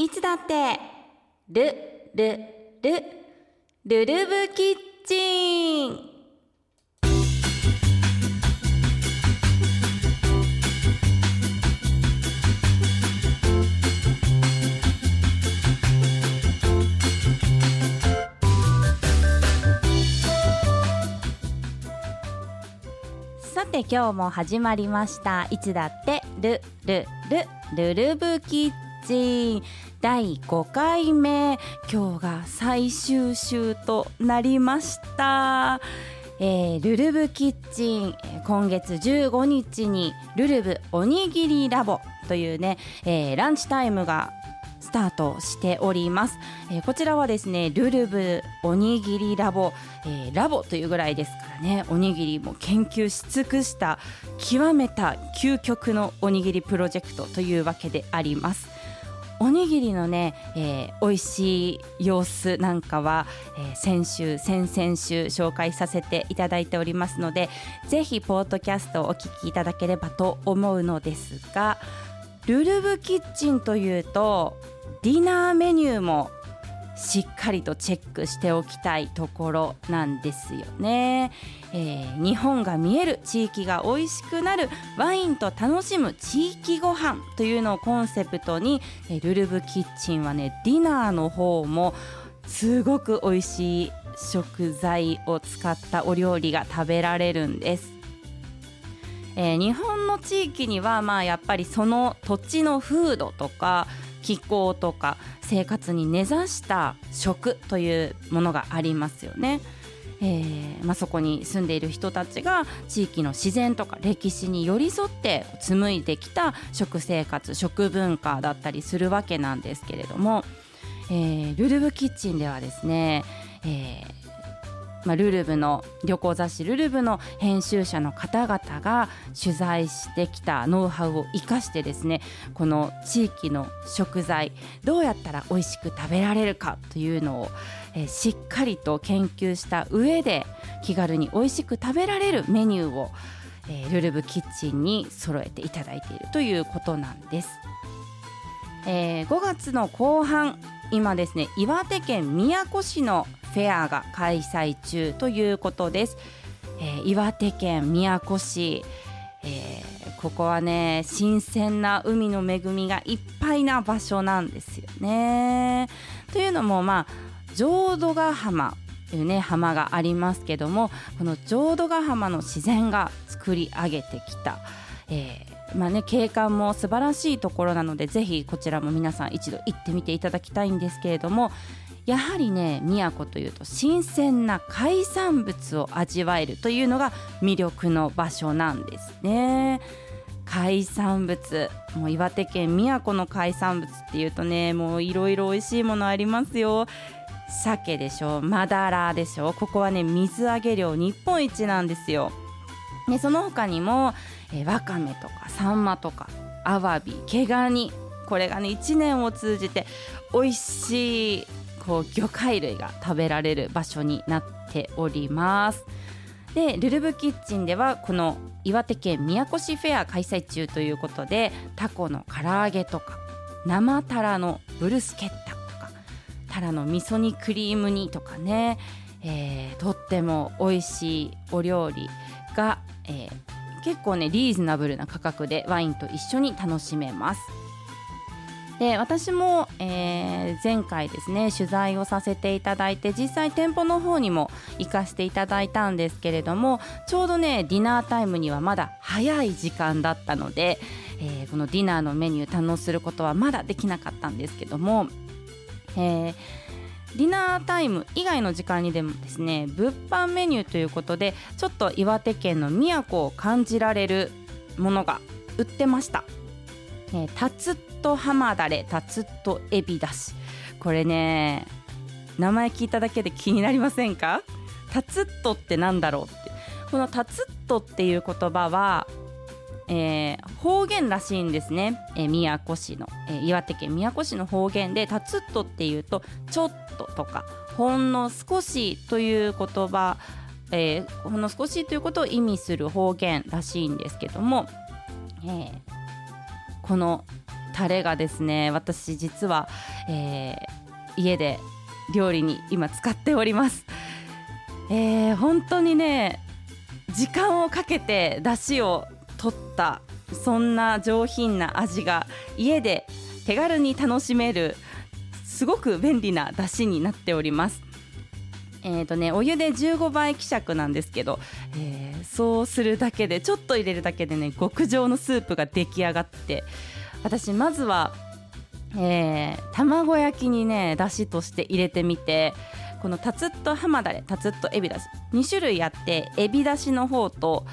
いつだってルルルルルブキッチン。さて今日も始まりました。いつだってルルルルルブキッチン。第5回目。今日が最終週となりました。えールルブキッチン。今月15日にルルブおにぎりラボというね、えーランチタイムがスタートしております、えーこちらはですねルルブおにぎりラボ、えーラボというぐらいですからね。おにぎりも研究し尽くした極めた究極のおにぎりプロジェクトというわけであります。おにぎりのね、えー美味しい様子なんかは、えー先週先々週紹介させていただいておりますのでぜひポートキャストをお聞きいただければと思うのですがルルブキッチンというとディナーメニューもしっかりとチェックしておきたいところなんですよね、えー日本が見える地域が美味しくなるワインと楽しむ地域ご飯というのをコンセプトにえールルブキッチンはねディナーの方もすごく美味しい食材を使ったお料理が食べられるんです。えー日本の地域にはまあやっぱりその土地の風土とか気候とか生活に根ざした食というものがありますよね。えーまあ、そこに住んでいる人たちが地域の自然とか歴史に寄り添って紡いできた食生活食文化だったりするわけなんですけれども、えールルブキッチンではですね、えーまあ、ルルブの旅行雑誌ルルブの編集者の方々が取材してきたノウハウを生かしてですねこの地域の食材どうやったら美味しく食べられるかというのを、えしっかりと研究した上で気軽に美味しく食べられるメニューを、えールルブキッチンに揃えていただいているということなんです。えー5月の後半今ですね岩手県宮古市のフェアが開催中ということです、えー岩手県宮古市、えーここはね新鮮な海の恵みがいっぱいな場所なんですよね。というのもまあ浄土ヶ浜というね浜がありますけどもこの浄土ヶ浜の自然が作り上げてきた、えーまあね、景観も素晴らしいところなのでぜひこちらも皆さん一度行ってみていただきたいんですけれどもやはりね宮古というと新鮮な海産物を味わえるというのが魅力の場所なんですね。海産物もう岩手県宮古の海産物っていうとねもういろいろ美味しいものありますよ。鮭でしょマダラでしょここはね水揚げ量日本一なんですよ。でその他にも、えわかめとかサンマとかアワビ毛ガニ。これがね1年を通じて美味しいこう魚介類が食べられる場所になっておりますでルルブキッチンではこの岩手県宮古市フェア開催中ということでタコの唐揚げとか生タラのブルスケッタとかタラの味噌煮クリーム煮とかね、えーとっても美味しいお料理が、えー結構ねリーズナブルな価格でワインと一緒に楽しめます。で私も、えー前回ですね取材をさせていただいて実際店舗の方にも行かせていただいたんですけれどもちょうどねディナータイムにはまだ早い時間だったので、えーこのディナーのメニュー堪能することはまだできなかったんですけども、えーディナータイム以外の時間にでもですね物販メニューということでちょっと岩手県の宮古を感じられるものが売ってました。えータツット浜だれタツットエビだし。これね名前聞いただけで気になりませんか？タツットってなんだろうって。このタツットっていう言葉は、えー方言らしいんですね、えー宮古市の、えー岩手県宮古市の方言でタツットっていうとちょっととかほんの少しという言葉、えーほんの少しということを意味する方言らしいんですけども、えーこのタレがですね私実は、えー、家で料理に今使っております、えー、本当にね時間をかけて出汁を取ったそんな上品な味が家で手軽に楽しめるすごく便利な出汁になっております。えーとね、お湯で15倍希釈なんですけど、えー、そうするだけでちょっと入れるだけでね極上のスープが出来上がって私まずは、えー、卵焼きにねだしとして入れてみてこのタツッと浜だれタツッとエビだし2種類あってエビだしの方と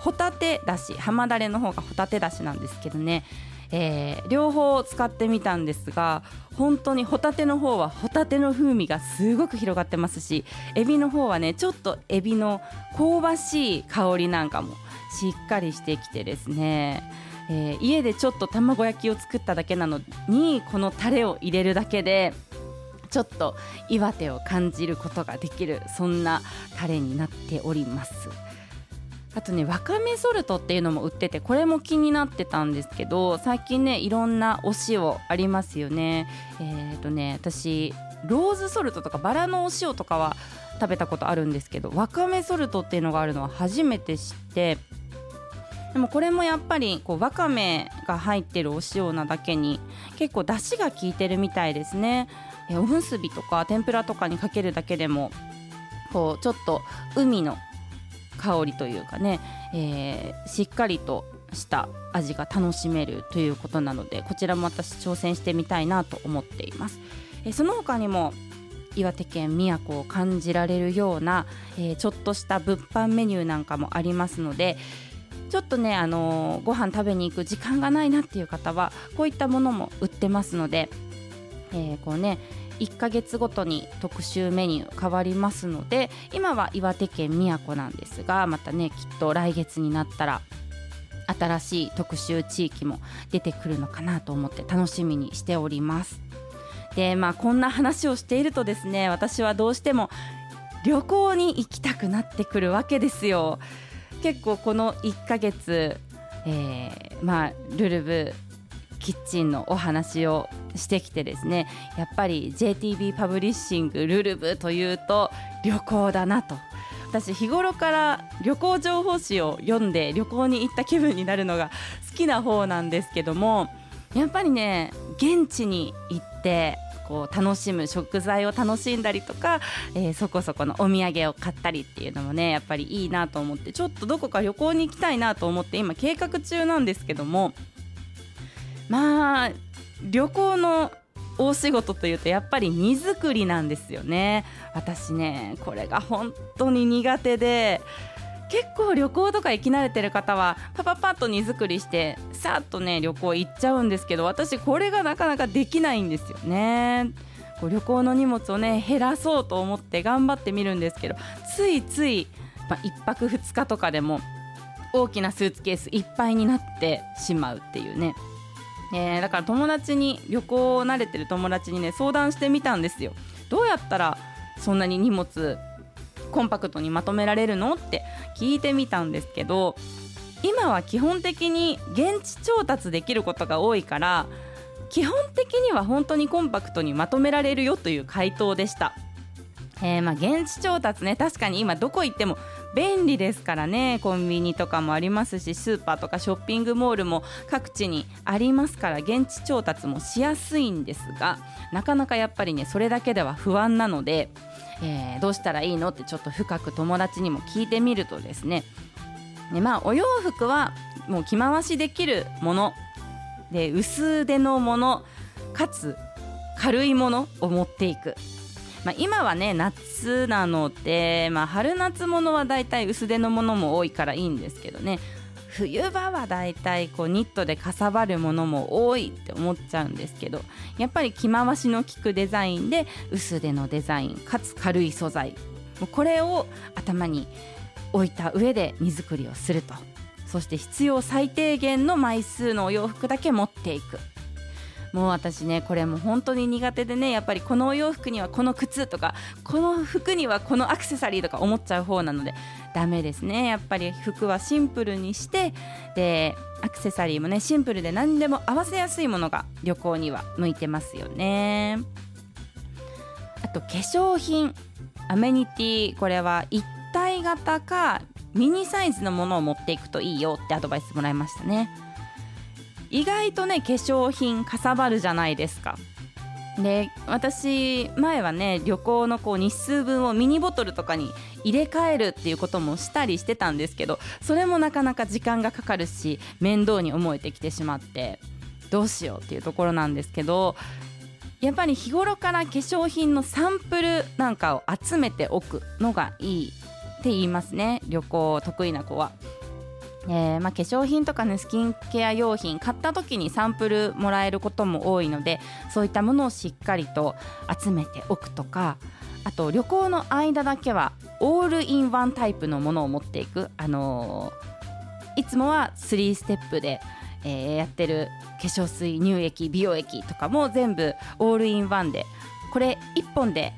ホタテだし浜だれの方がホタテだしなんですけどねえー、両方使ってみたんですが本当にホタテの方はホタテの風味がすごく広がってますしエビの方はねちょっとエビの香ばしい香りなんかもしっかりしてきてですね、えー、家でちょっと卵焼きを作っただけなのにこのタレを入れるだけでちょっと岩手を感じることができるそんなタレになっております。あとねわかめソルトっていうのも売っててこれも気になってたんですけど最近ねいろんなお塩ありますよねえっ、ー、とね私ローズソルトとかバラのお塩とかは食べたことあるんですけどわかめソルトっていうのがあるのは初めて知ってでもこれもやっぱりこうわかめが入ってるお塩なだけに結構出汁が効いてるみたいですね。おむすびとか天ぷらとかにかけるだけでもこうちょっと海の香りというかね、えー、しっかりとした味が楽しめるということなのでこちらも私挑戦してみたいなと思っています、えー、その他にも岩手県宮古を感じられるような、えー、ちょっとした物販メニューなんかもありますのでちょっとね、あのー、ご飯食べに行く時間がないなっていう方はこういったものも売ってますので、えー、こうね1ヶ月ごとに特集メニュー変わりますので今は岩手県宮古なんですがまたねきっと来月になったら新しい特集地域も出てくるのかなと思って楽しみにしております。でまあこんな話をしているとですね私はどうしても旅行に行きたくなってくるわけですよ。結構この1ヶ月、えー、まあルルブキッチンのお話をしてきてですねやっぱり JTB パブリッシングルルブというと旅行だなと。私日頃から旅行情報誌を読んで旅行に行った気分になるのが 好きな方なんですけどもやっぱりね現地に行ってこう楽しむ食材を楽しんだりとか、えー、そこそこのお土産を買ったりっていうのもねやっぱりいいなと思ってちょっとどこか旅行に行きたいなと思って今計画中なんですけどもまあ旅行の大仕事というとやっぱり荷造りなんですよね。私ねこれが本当に苦手で結構旅行とか行き慣れてる方はパパパッと荷造りしてさっとね旅行行っちゃうんですけど私これがなかなかできないんですよね。こう旅行の荷物をね減らそうと思って頑張ってみるんですけどついつい、まあ、1泊2日とかでも大きなスーツケースいっぱいになってしまうっていうね。えー、だから友達に旅行慣れてる友達にね相談してみたんですよ。どうやったらそんなに荷物コンパクトにまとめられるの？って聞いてみたんですけど今は基本的に現地調達できることが多いから基本的には本当にコンパクトにまとめられるよという回答でした。えー、まあ現地調達ね。確かに今どこ行っても便利ですからね。コンビニとかもありますしスーパーとかショッピングモールも各地にありますから現地調達もしやすいんですがなかなかやっぱりねそれだけでは不安なので、えー、どうしたらいいのってちょっと深く友達にも聞いてみるとですね。でまあお洋服はもう着回しできるもの。で薄手のものかつ軽いものを持っていく。まあ、今はね夏なので、まあ、春夏物はだいたい薄手のものも多いからいいんですけどね。冬場はだいたいこうニットでかさばるものも多いって思っちゃうんですけどやっぱり着回しの効くデザインで薄手のデザインかつ軽い素材もうこれを頭に置いた上で荷造りをすると。そして必要最低限の枚数のお洋服だけ持っていく。もう私ねこれも本当に苦手でねやっぱりこのお洋服にはこの靴とかこの服にはこのアクセサリーとか思っちゃう方なのでダメですね。やっぱり服はシンプルにしてでアクセサリーもねシンプルで何でも合わせやすいものが旅行には向いてますよね。あと化粧品。アメニティこれは一体型かミニサイズのものを持っていくといいよってアドバイスもらいましたね。意外とね化粧品かさばるじゃないですかで私前はね旅行のこう日数分をミニボトルとかに入れ替えるっていうこともしたりしてたんですけどそれもなかなか時間がかかるし面倒に思えてきてしまってどうしようっていうところなんですけどやっぱり日頃から化粧品のサンプルなんかを集めておくのがいいって言いますね旅行得意な子は。えー、まあ、化粧品とかねスキンケア用品買った時にサンプルもらえることも多いのでそういったものをしっかりと集めておくとかあと旅行の間だけはオールインワンタイプのものを持っていく、あのー、いつもは3ステップで、えー、やってる化粧水乳液美容液とかも全部オールインワンでこれ1本で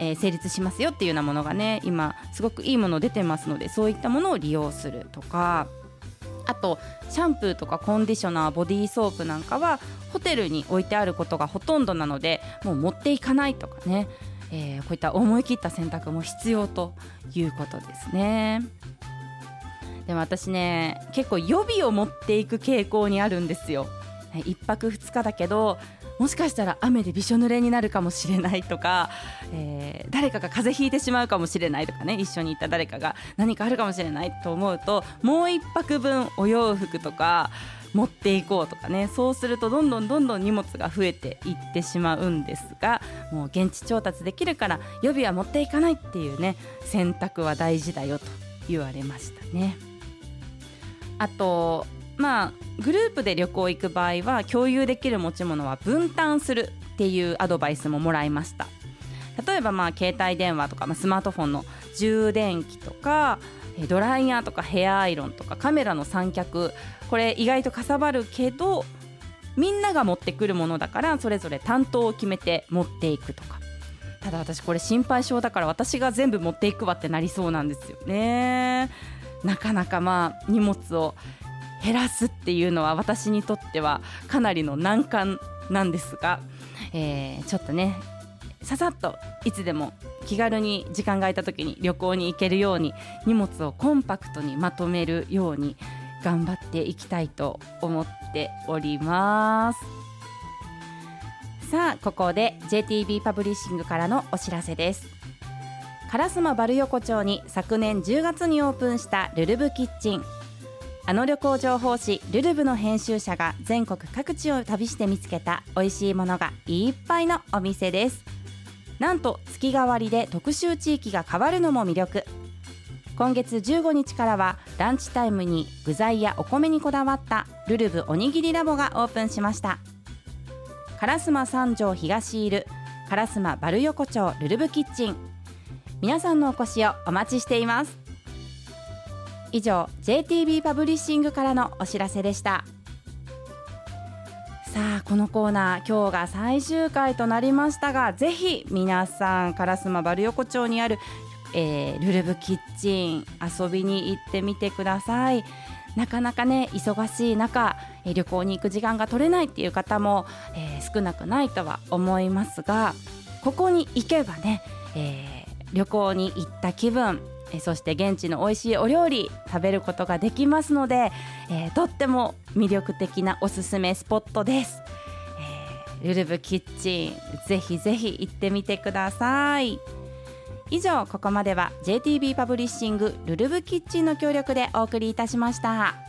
えー、成立しますよっていうようなものがね今すごくいいもの出てますのでそういったものを利用するとかあとシャンプーとかコンディショナーボディーソープなんかはホテルに置いてあることがほとんどなのでもう持っていかないとかね、えー、こういった思い切った選択も必要ということですね。でも私ね結構予備を持っていく傾向にあるんですよ。1泊2日だけどもしかしたら雨でびしょ濡れになるかもしれないとか、えー、誰かが風邪ひいてしまうかもしれないとかね一緒にいた誰かが何かあるかもしれないと思うともう1泊分お洋服とか持っていこうとかねそうするとどんどんどんどん荷物が増えていってしまうんですがもう現地調達できるから予備は持っていかないっていうね選択は大事だよと言われましたね。あとまあグループで旅行行く場合は共有できる持ち物は分担するっていうアドバイスももらいました。例えばまあ携帯電話とか、まあ、スマートフォンの充電器とかドライヤーとかヘアアイロンとかカメラの三脚。これ意外とかさばるけどみんなが持ってくるものだからそれぞれ担当を決めて持っていくとか。ただ私これ心配性だから私が全部持っていくわってなりそうなんですよね。なかなかまあ荷物を減らすっていうのは私にとってはかなりの難関なんですが、えー、ちょっとねささっといつでも気軽に時間が空いた時に旅行に行けるように荷物をコンパクトにまとめるように頑張っていきたいと思っております。さあここで JTB パブリッシングからのお知らせです。烏丸バル横丁に昨年10月にオープンしたルルブキッチン。あの旅行情報誌ルルブの編集者が全国各地を旅して見つけた美味しいものがいっぱいのお店です。なんと月替わりで特集地域が変わるのも魅力。今月15日からはランチタイムに具材やお米にこだわったルルブおにぎりラボがオープンしました。烏丸三条東いる烏丸バル横丁ルルブキッチン。皆さんのお越しをお待ちしています。以上 JTB パブリッシングからのお知らせでした。さあこのコーナー今日が最終回となりましたがぜひ皆さん烏丸横丁にある、えー、ルルブキッチン遊びに行ってみてください。なかなかね忙しい中旅行に行く時間が取れないっていう方も、えー、少なくないとは思いますがここに行けばね、えー、旅行に行った気分えそして現地の美味しいお料理食べることができますので、えー、とっても魅力的なおすすめスポットです、えー、ルルブキッチンぜひぜひ行ってみてください以上ここまでは JTB パブリッシングルルブキッチンの協力でお送りいたしました。